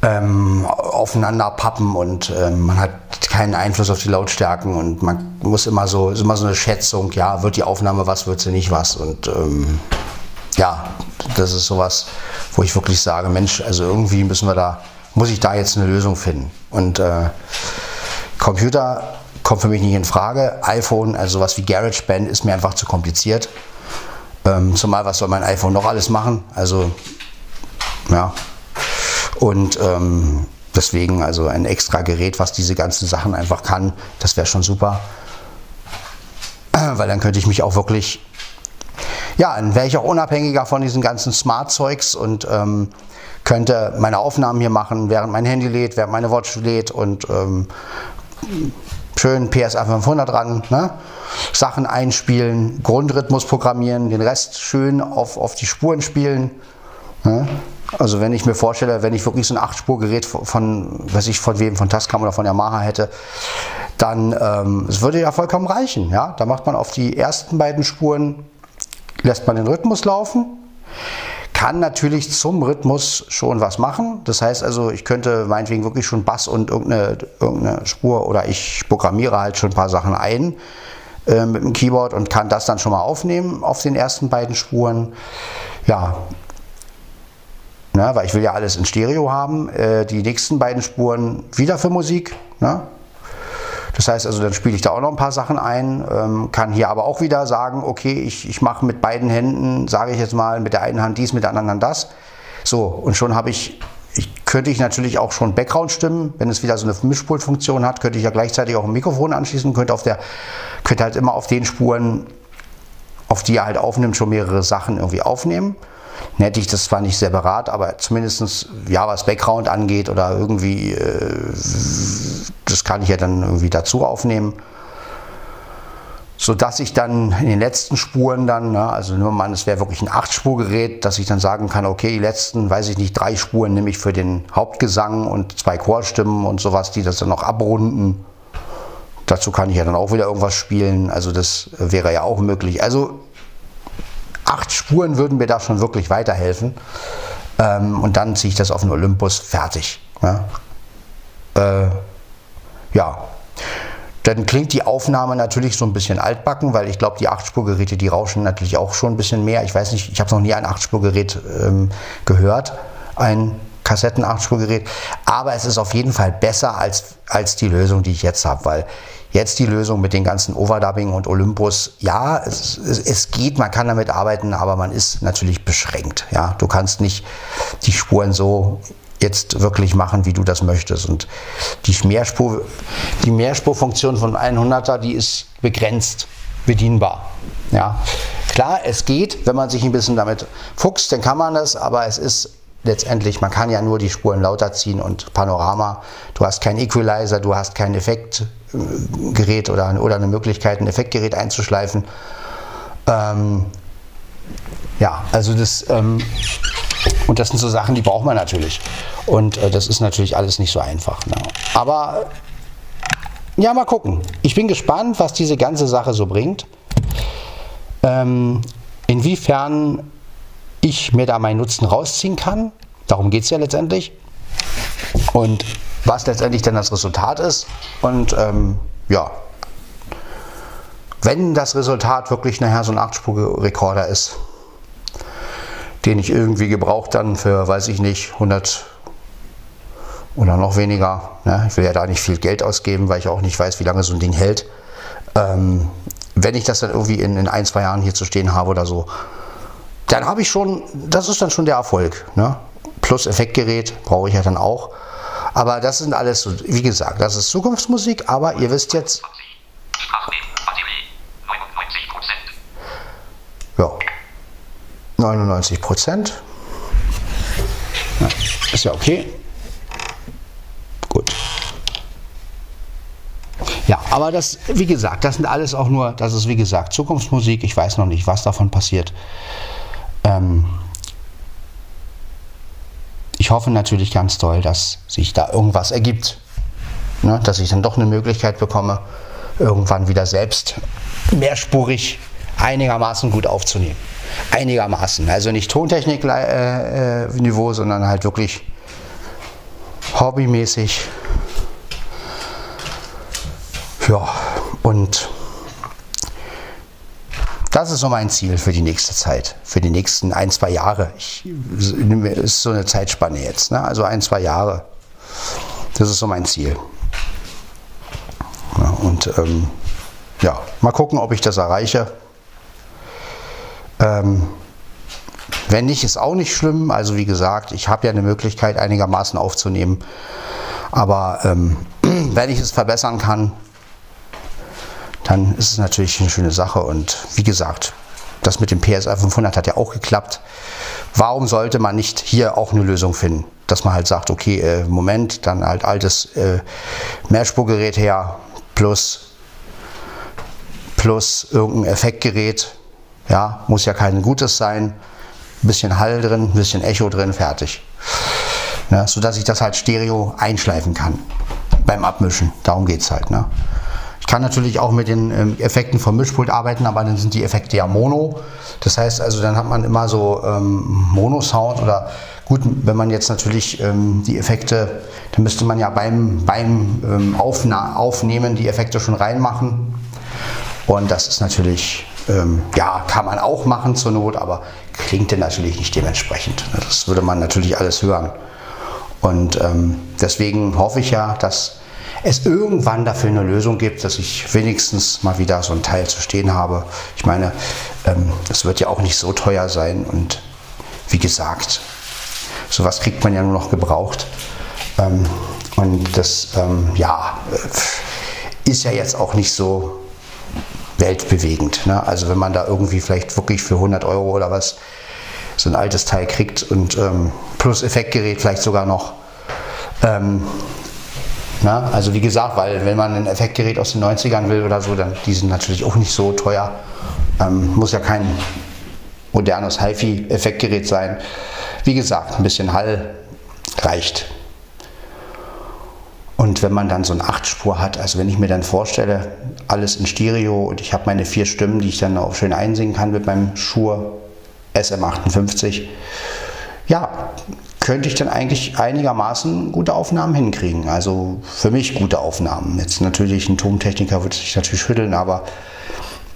ähm, aufeinander pappen und ähm, man hat keinen Einfluss auf die Lautstärken und man muss immer so, ist immer so eine Schätzung, ja, wird die Aufnahme was, wird sie nicht was und ähm, ja, das ist sowas, wo ich wirklich sage, Mensch, also irgendwie müssen wir da, muss ich da jetzt eine Lösung finden und äh, Computer kommt für mich nicht in Frage, iPhone, also sowas wie GarageBand ist mir einfach zu kompliziert, ähm, zumal was soll mein iPhone noch alles machen, also ja, und ähm, deswegen also ein extra Gerät, was diese ganzen Sachen einfach kann, das wäre schon super. Weil dann könnte ich mich auch wirklich, ja, dann wäre ich auch unabhängiger von diesen ganzen Smart-Zeugs und ähm, könnte meine Aufnahmen hier machen, während mein Handy lädt, während meine Watch lädt und ähm, schön PSA 500 dran, ne? Sachen einspielen, Grundrhythmus programmieren, den Rest schön auf, auf die Spuren spielen. Ne? Also wenn ich mir vorstelle, wenn ich wirklich so ein 8-Spur-Gerät von, weiß ich, von wem, von Tascam oder von Yamaha hätte, dann ähm, es würde ja vollkommen reichen. Ja? Da macht man auf die ersten beiden Spuren, lässt man den Rhythmus laufen, kann natürlich zum Rhythmus schon was machen. Das heißt also, ich könnte meinetwegen wirklich schon Bass und irgendeine, irgendeine Spur oder ich programmiere halt schon ein paar Sachen ein äh, mit dem Keyboard und kann das dann schon mal aufnehmen auf den ersten beiden Spuren. Ja, Ne, weil ich will ja alles in Stereo haben. Äh, die nächsten beiden Spuren wieder für Musik. Ne? Das heißt also, dann spiele ich da auch noch ein paar Sachen ein, ähm, kann hier aber auch wieder sagen, okay, ich, ich mache mit beiden Händen, sage ich jetzt mal, mit der einen Hand dies, mit der anderen Hand das. So, und schon habe ich, ich, könnte ich natürlich auch schon Background-Stimmen, wenn es wieder so eine Mischpultfunktion hat, könnte ich ja gleichzeitig auch ein Mikrofon anschließen, könnte auf der, könnte halt immer auf den Spuren, auf die er halt aufnimmt, schon mehrere Sachen irgendwie aufnehmen hätte ich das zwar nicht separat, aber zumindest ja, was Background angeht oder irgendwie, äh, das kann ich ja dann irgendwie dazu aufnehmen. Sodass ich dann in den letzten Spuren dann, ne, also nur mal, es wäre wirklich ein 8-Spur-Gerät, dass ich dann sagen kann, okay, die letzten, weiß ich nicht, drei Spuren nehme ich für den Hauptgesang und zwei Chorstimmen und sowas, die das dann noch abrunden. Dazu kann ich ja dann auch wieder irgendwas spielen, also das wäre ja auch möglich. Also acht Spuren würden mir da schon wirklich weiterhelfen. Ähm, und dann ziehe ich das auf den Olympus fertig. Ja. Äh, ja. Dann klingt die Aufnahme natürlich so ein bisschen altbacken, weil ich glaube, die Achtspurgeräte, die rauschen natürlich auch schon ein bisschen mehr. Ich weiß nicht, ich habe noch nie ein Achtspurgerät ähm, gehört, ein Kassetten-Achtspurgerät. Aber es ist auf jeden Fall besser als, als die Lösung, die ich jetzt habe, weil Jetzt die Lösung mit den ganzen Overdubbing und Olympus. Ja, es, es, es, geht, man kann damit arbeiten, aber man ist natürlich beschränkt. Ja, du kannst nicht die Spuren so jetzt wirklich machen, wie du das möchtest. Und die Mehrspur, die Mehrspurfunktion von 100er, die ist begrenzt bedienbar. Ja, klar, es geht, wenn man sich ein bisschen damit fuchst, dann kann man das, aber es ist letztendlich, man kann ja nur die Spuren lauter ziehen und Panorama. Du hast keinen Equalizer, du hast keinen Effekt, Gerät oder, oder eine Möglichkeit, ein Effektgerät einzuschleifen. Ähm, ja, also das, ähm, und das sind so Sachen, die braucht man natürlich. Und äh, das ist natürlich alles nicht so einfach. Ne? Aber ja, mal gucken. Ich bin gespannt, was diese ganze Sache so bringt. Ähm, inwiefern ich mir da meinen Nutzen rausziehen kann. Darum geht es ja letztendlich. Und was letztendlich dann das Resultat ist. Und ähm, ja, wenn das Resultat wirklich nachher so ein 8-Spur-Rekorder ist, den ich irgendwie gebraucht dann für, weiß ich nicht, 100 oder noch weniger. Ne? Ich will ja da nicht viel Geld ausgeben, weil ich auch nicht weiß, wie lange so ein Ding hält. Ähm, wenn ich das dann irgendwie in, in ein, zwei Jahren hier zu stehen habe oder so, dann habe ich schon, das ist dann schon der Erfolg. Ne? Plus Effektgerät brauche ich ja dann auch. Aber das sind alles so, wie gesagt, das ist Zukunftsmusik, aber ihr wisst jetzt. Ja. 99 Prozent. Ja, ist ja okay. Gut. Ja, aber das, wie gesagt, das sind alles auch nur, das ist wie gesagt Zukunftsmusik. Ich weiß noch nicht, was davon passiert. Ähm, ich hoffe natürlich ganz doll, dass sich da irgendwas ergibt. Ne? Dass ich dann doch eine Möglichkeit bekomme, irgendwann wieder selbst mehrspurig einigermaßen gut aufzunehmen. einigermaßen. Also nicht Tontechnik-Niveau, äh, sondern halt wirklich hobbymäßig. Ja, und das ist so mein Ziel für die nächste Zeit, für die nächsten ein, zwei Jahre. Ich, ist so eine Zeitspanne jetzt, ne? also ein, zwei Jahre. Das ist so mein Ziel. Ja, und ähm, ja, mal gucken, ob ich das erreiche. Ähm, wenn nicht, ist auch nicht schlimm. Also wie gesagt, ich habe ja eine Möglichkeit, einigermaßen aufzunehmen. Aber ähm, wenn ich es verbessern kann, dann ist es natürlich eine schöne Sache. Und wie gesagt, das mit dem PSR 500 hat ja auch geklappt. Warum sollte man nicht hier auch eine Lösung finden? Dass man halt sagt, okay, äh, Moment, dann halt altes äh, Mehrspurgerät her plus, plus irgendein Effektgerät. Ja, muss ja kein gutes sein. Ein bisschen Hall drin, ein bisschen Echo drin, fertig. Ne, sodass ich das halt stereo einschleifen kann beim Abmischen. Darum geht es halt. Ne? Kann natürlich auch mit den ähm, Effekten vom Mischpult arbeiten, aber dann sind die Effekte ja Mono. Das heißt also, dann hat man immer so ähm, Mono-Sound oder gut, wenn man jetzt natürlich ähm, die Effekte, dann müsste man ja beim, beim ähm, Aufnehmen die Effekte schon reinmachen. Und das ist natürlich, ähm, ja, kann man auch machen zur Not, aber klingt dann natürlich nicht dementsprechend. Das würde man natürlich alles hören. Und ähm, deswegen hoffe ich ja, dass es irgendwann dafür eine Lösung gibt, dass ich wenigstens mal wieder so ein Teil zu stehen habe. Ich meine, ähm, es wird ja auch nicht so teuer sein und wie gesagt, sowas kriegt man ja nur noch gebraucht. Ähm, und das, ähm, ja, äh, ist ja jetzt auch nicht so weltbewegend. Ne? Also wenn man da irgendwie vielleicht wirklich für 100 Euro oder was so ein altes Teil kriegt und plus Effektgerät vielleicht sogar noch, na, also wie gesagt, weil wenn man ein Effektgerät aus den 90ern will oder so, dann die sind natürlich auch nicht so teuer. Ähm, muss ja kein modernes HiFi-Effektgerät sein. Wie gesagt, ein bisschen Hall reicht. Und wenn man dann so eine 8-Spur hat, also wenn ich mir dann vorstelle, alles in Stereo und ich habe meine vier Stimmen, die ich dann auch schön einsingen kann mit meinem Shure SM58, ja, könnte ich dann eigentlich einigermaßen gute Aufnahmen hinkriegen. Also für mich gute Aufnahmen. Jetzt natürlich ein Tontechniker würde sich natürlich schütteln, aber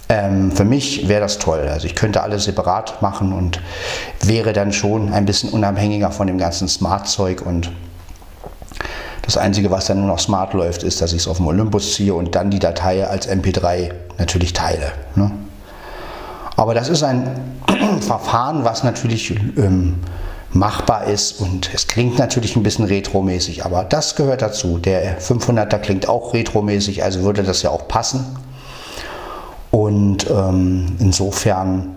ähm, für mich wäre das toll. Also ich könnte alles separat machen und wäre dann schon ein bisschen unabhängiger von dem ganzen Smart-Zeug und das Einzige, was dann nur noch smart läuft, ist, dass ich es auf dem Olympus ziehe und dann die Datei als MP3 natürlich teile. Ne? Aber das ist ein Verfahren, was natürlich ähm, machbar ist und es klingt natürlich ein bisschen retromäßig, aber das gehört dazu. Der 500er klingt auch retromäßig, also würde das ja auch passen. Und ähm, insofern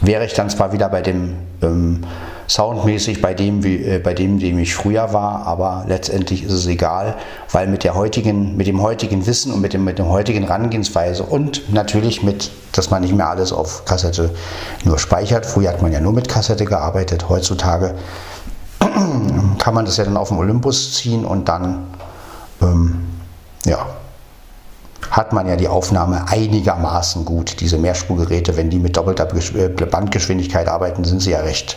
wäre ich dann zwar wieder bei dem ähm, soundmäßig bei dem, wie, äh, bei dem, dem ich früher war, aber letztendlich ist es egal, weil mit der heutigen, mit dem heutigen Wissen und mit dem, mit dem heutigen Herangehensweise und natürlich mit, dass man nicht mehr alles auf Kassette nur speichert. Früher hat man ja nur mit Kassette gearbeitet, heutzutage kann man das ja dann auf dem Olympus ziehen und dann ähm, ja, hat man ja die Aufnahme einigermaßen gut. Diese Mehrspurgeräte, wenn die mit doppelter äh, Bandgeschwindigkeit arbeiten, sind sie ja recht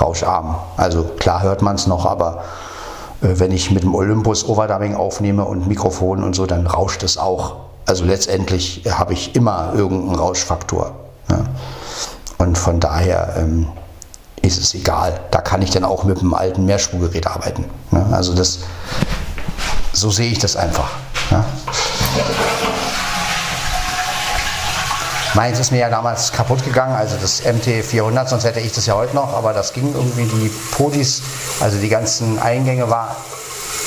rauscharm. Also klar hört man es noch, aber äh, wenn ich mit dem Olympus Overdubbing aufnehme und Mikrofon und so, dann rauscht es auch. Also letztendlich habe ich immer irgendeinen Rauschfaktor. Ne? Und von daher ähm, ist es egal. Da kann ich dann auch mit dem alten Mehrspurgerät arbeiten. Ne? Also das, so sehe ich das einfach. Ne? Meins ist mir ja damals kaputt gegangen, also das MT400, sonst hätte ich das ja heute noch, aber das ging irgendwie, die Podis, also die ganzen Eingänge war,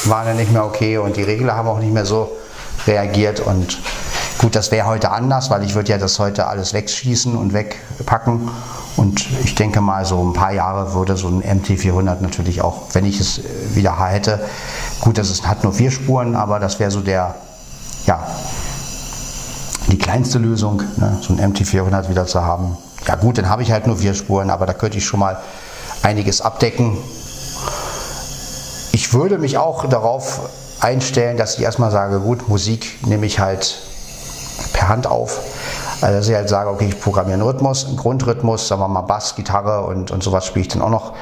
waren ja nicht mehr okay und die Regler haben auch nicht mehr so reagiert und gut, das wäre heute anders, weil ich würde ja das heute alles wegschießen und wegpacken und ich denke mal, so ein paar Jahre würde so ein MT400 natürlich auch, wenn ich es wieder hätte, gut, das ist, hat nur vier Spuren, aber das wäre so der, ja, die kleinste Lösung, ne, so ein MT400 wieder zu haben. Ja gut, dann habe ich halt nur vier Spuren, aber da könnte ich schon mal einiges abdecken. Ich würde mich auch darauf einstellen, dass ich erstmal sage, gut, Musik nehme ich halt per Hand auf. Also dass ich halt sage, okay, ich programmiere einen Rhythmus, einen Grundrhythmus, sagen wir mal Bass, Gitarre und, und sowas spiele ich dann auch noch,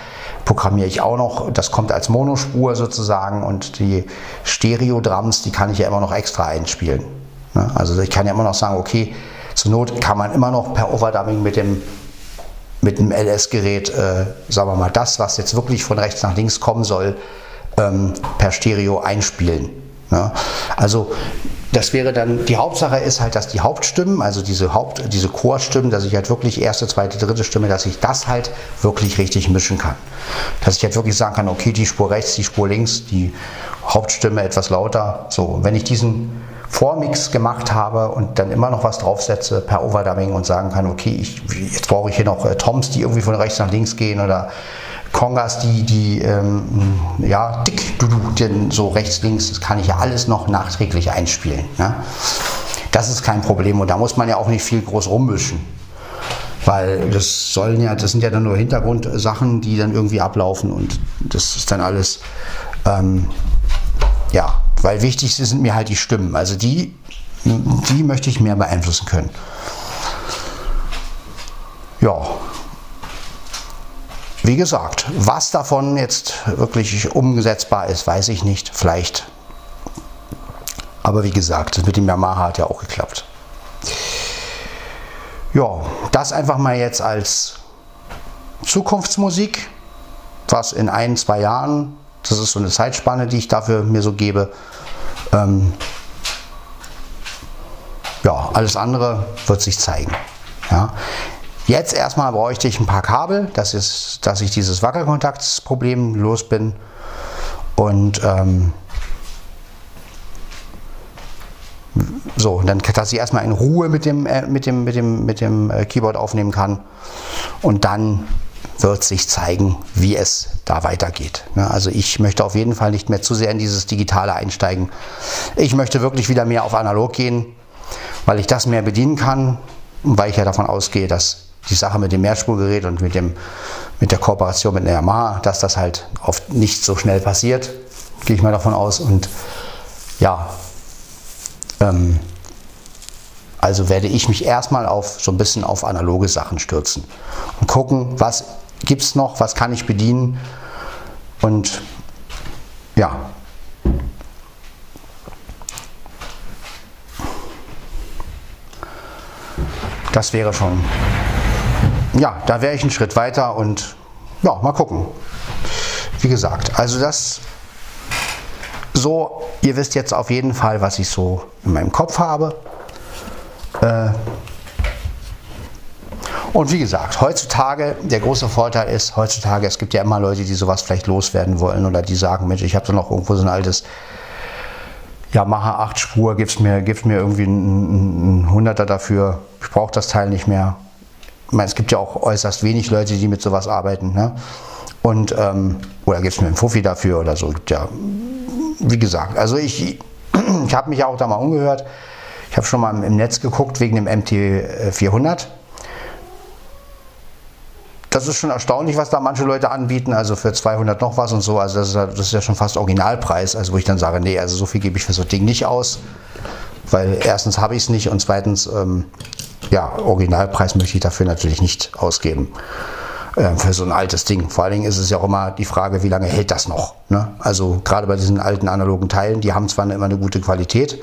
programmiere ich auch noch. Das kommt als Monospur sozusagen und die Stereo-Drums, die kann ich ja immer noch extra einspielen. Ne? Also ich kann ja immer noch sagen, okay, zur Not kann man immer noch per Overdubbing mit dem mit einem LS-Gerät, äh, sagen wir mal, das, was jetzt wirklich von rechts nach links kommen soll, ähm, per Stereo einspielen. Ne? Also das wäre dann, die Hauptsache ist halt, dass die Hauptstimmen, also diese Haupt, diese Chorstimmen, dass ich halt wirklich erste, zweite, dritte Stimme, dass ich das halt wirklich richtig mischen kann. Dass ich halt wirklich sagen kann, okay, die Spur rechts, die Spur links, die Hauptstimme etwas lauter. So, wenn ich diesen Vormix gemacht habe und dann immer noch was draufsetze per Overdubbing und sagen kann, okay, ich, jetzt brauche ich hier noch äh, Toms, die irgendwie von rechts nach links gehen oder Kongas, die, die ähm, ja, dick, du, du, so rechts, links, das kann ich ja alles noch nachträglich einspielen. Ne? Das ist kein Problem und da muss man ja auch nicht viel groß rummischen. Weil das sollen ja, das sind ja dann nur Hintergrundsachen, die dann irgendwie ablaufen und das ist dann alles, ähm, ja, weil wichtig sind mir halt die Stimmen. Also die, die möchte ich mehr beeinflussen können. Ja, wie gesagt, was davon jetzt wirklich umgesetzbar ist, weiß ich nicht. Vielleicht. Aber wie gesagt, das mit dem Yamaha hat ja auch geklappt. Ja, das einfach mal jetzt als Zukunftsmusik, was in ein, zwei Jahren, das ist so eine Zeitspanne, die ich dafür mir so gebe. Ähm, ja, alles andere wird sich zeigen. Ja. Jetzt erstmal bräuchte ich ein paar Kabel, das ist, dass ich dieses Wackelkontaktsproblem los bin. Und ähm, so, dann, dass ich erstmal in Ruhe mit dem, äh, mit dem, mit dem, mit dem äh, Keyboard aufnehmen kann. Und dann wird sich zeigen, wie es da weitergeht. Ne? Also ich möchte auf jeden Fall nicht mehr zu sehr in dieses Digitale einsteigen. Ich möchte wirklich wieder mehr auf Analog gehen, weil ich das mehr bedienen kann und weil ich ja davon ausgehe, dass die Sache mit dem Mehrspurgerät und mit, dem, mit der Kooperation mit der Yamaha, dass das halt oft nicht so schnell passiert, gehe ich mal davon aus. Und ja, ähm, also werde ich mich erstmal auf so ein bisschen auf analoge Sachen stürzen und gucken, was gibt es noch, was kann ich bedienen und ja. Das wäre schon ja, da wäre ich einen Schritt weiter und ja, mal gucken. Wie gesagt, also das so, ihr wisst jetzt auf jeden Fall, was ich so in meinem Kopf habe. Äh, und wie gesagt, heutzutage, der große Vorteil ist, heutzutage, es gibt ja immer Leute, die sowas vielleicht loswerden wollen oder die sagen, Mensch, ich habe da noch irgendwo so ein altes Yamaha 8 Spur, gib's mir, gib's mir irgendwie einen, einen Hunderter dafür, ich brauche das Teil nicht mehr meine, es gibt ja auch äußerst wenig Leute, die mit sowas arbeiten. Ne? Und, ähm, oder gibt es mir einen Fuffi dafür oder so. Ja, wie gesagt, also ich, ich habe mich ja auch da mal umgehört. Ich habe schon mal im Netz geguckt wegen dem MT400. Das ist schon erstaunlich, was da manche Leute anbieten, also für 200 noch was und so. Also das ist, das ist ja schon fast Originalpreis, also wo ich dann sage, nee, also so viel gebe ich für so ein Ding nicht aus, weil erstens habe ich es nicht und zweitens ähm, ja, Originalpreis möchte ich dafür natürlich nicht ausgeben äh, für so ein altes Ding. Vor allen Dingen ist es ja auch immer die Frage, wie lange hält das noch? Ne? Also gerade bei diesen alten analogen Teilen, die haben zwar immer eine gute Qualität.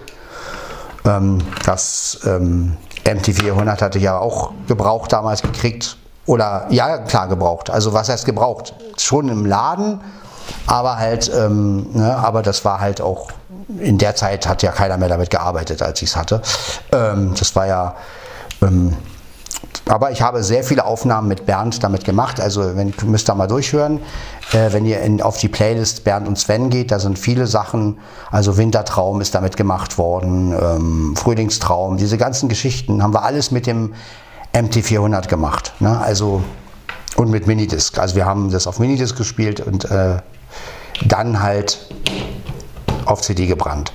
Ähm, das ähm, MT400 hatte ich ja auch gebraucht damals gekriegt. Oder ja, klar gebraucht. Also was heißt gebraucht? Schon im Laden, aber halt, ähm, ne, aber das war halt auch, in der Zeit hat ja keiner mehr damit gearbeitet, als ich es hatte. Ähm, das war ja ähm, aber ich habe sehr viele Aufnahmen mit Bernd damit gemacht. Also wenn müsst ihr mal durchhören, äh, wenn ihr in, auf die Playlist Bernd und Sven geht, da sind viele Sachen. Also Wintertraum ist damit gemacht worden, ähm, Frühlingstraum, diese ganzen Geschichten haben wir alles mit dem MT400 gemacht. Ne? Also und mit Minidisc. Also wir haben das auf Minidisc gespielt und äh, dann halt auf CD gebrannt.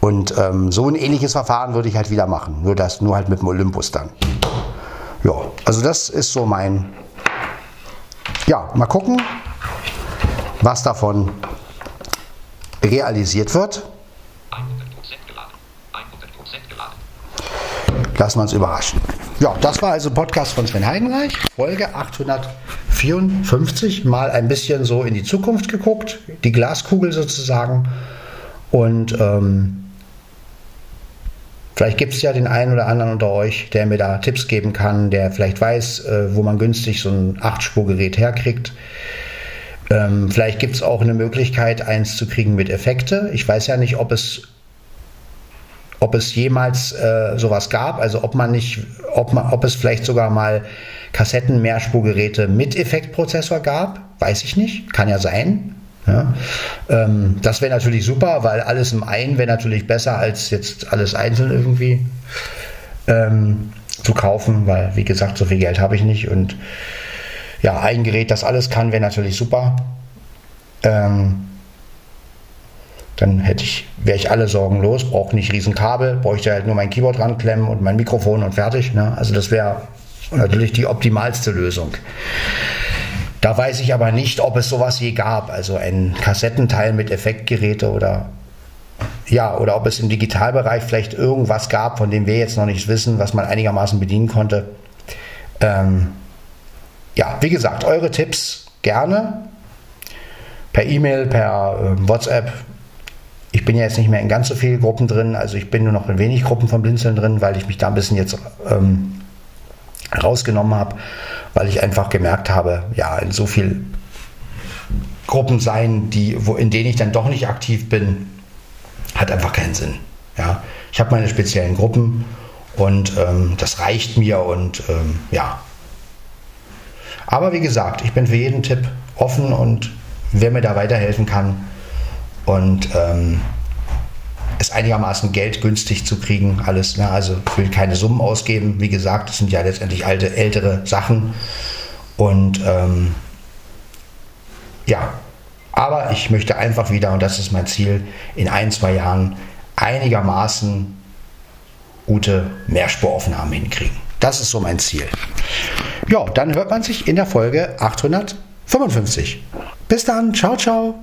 Und ähm, so ein ähnliches Verfahren würde ich halt wieder machen, nur das nur halt mit dem Olympus dann. Ja, also das ist so mein. Ja, mal gucken, was davon realisiert wird. lassen wir uns überraschen. Ja, das war also Podcast von Sven Heidenreich, Folge 854. Mal ein bisschen so in die Zukunft geguckt, die Glaskugel sozusagen. Und ähm, vielleicht gibt es ja den einen oder anderen unter euch, der mir da Tipps geben kann, der vielleicht weiß, äh, wo man günstig so ein 8-Spurgerät herkriegt. Ähm, vielleicht gibt es auch eine Möglichkeit, eins zu kriegen mit Effekte. Ich weiß ja nicht, ob es ob es jemals äh, sowas gab, also ob man nicht, ob man, ob es vielleicht sogar mal Kassetten-Mehrspurgeräte mit Effektprozessor gab, weiß ich nicht, kann ja sein. Ja. Ähm, das wäre natürlich super, weil alles im einen wäre natürlich besser als jetzt alles einzeln irgendwie ähm, zu kaufen, weil wie gesagt, so viel Geld habe ich nicht und ja, ein Gerät, das alles kann, wäre natürlich super. Ähm, dann hätte ich, wäre ich alle Sorgen los, brauche nicht riesen Kabel, bräuchte halt nur mein Keyboard ranklemmen und mein Mikrofon und fertig. Ne? Also das wäre natürlich die optimalste Lösung. Da weiß ich aber nicht, ob es sowas je gab, also ein Kassettenteil mit Effektgeräte oder ja, oder ob es im Digitalbereich vielleicht irgendwas gab, von dem wir jetzt noch nichts wissen, was man einigermaßen bedienen konnte. Ähm, ja, wie gesagt, eure Tipps gerne. Per E-Mail, per äh, WhatsApp, ich bin ja jetzt nicht mehr in ganz so vielen Gruppen drin, also ich bin nur noch in wenig Gruppen von Blinzeln drin, weil ich mich da ein bisschen jetzt ähm, rausgenommen habe, weil ich einfach gemerkt habe, ja, in so vielen Gruppen sein, die, wo, in denen ich dann doch nicht aktiv bin, hat einfach keinen Sinn. Ja, ich habe meine speziellen Gruppen und ähm, das reicht mir und ähm, ja. Aber wie gesagt, ich bin für jeden Tipp offen und wer mir da weiterhelfen kann, und ähm, es einigermaßen geldgünstig zu kriegen, alles. Ne? Also ich will keine Summen ausgeben. Wie gesagt, das sind ja letztendlich alte, ältere Sachen. Und ähm, ja, aber ich möchte einfach wieder, und das ist mein Ziel, in ein, zwei Jahren einigermaßen gute Mehrspuraufnahmen hinkriegen. Das ist so mein Ziel. Ja, dann hört man sich in der Folge 855. Bis dann, ciao, ciao.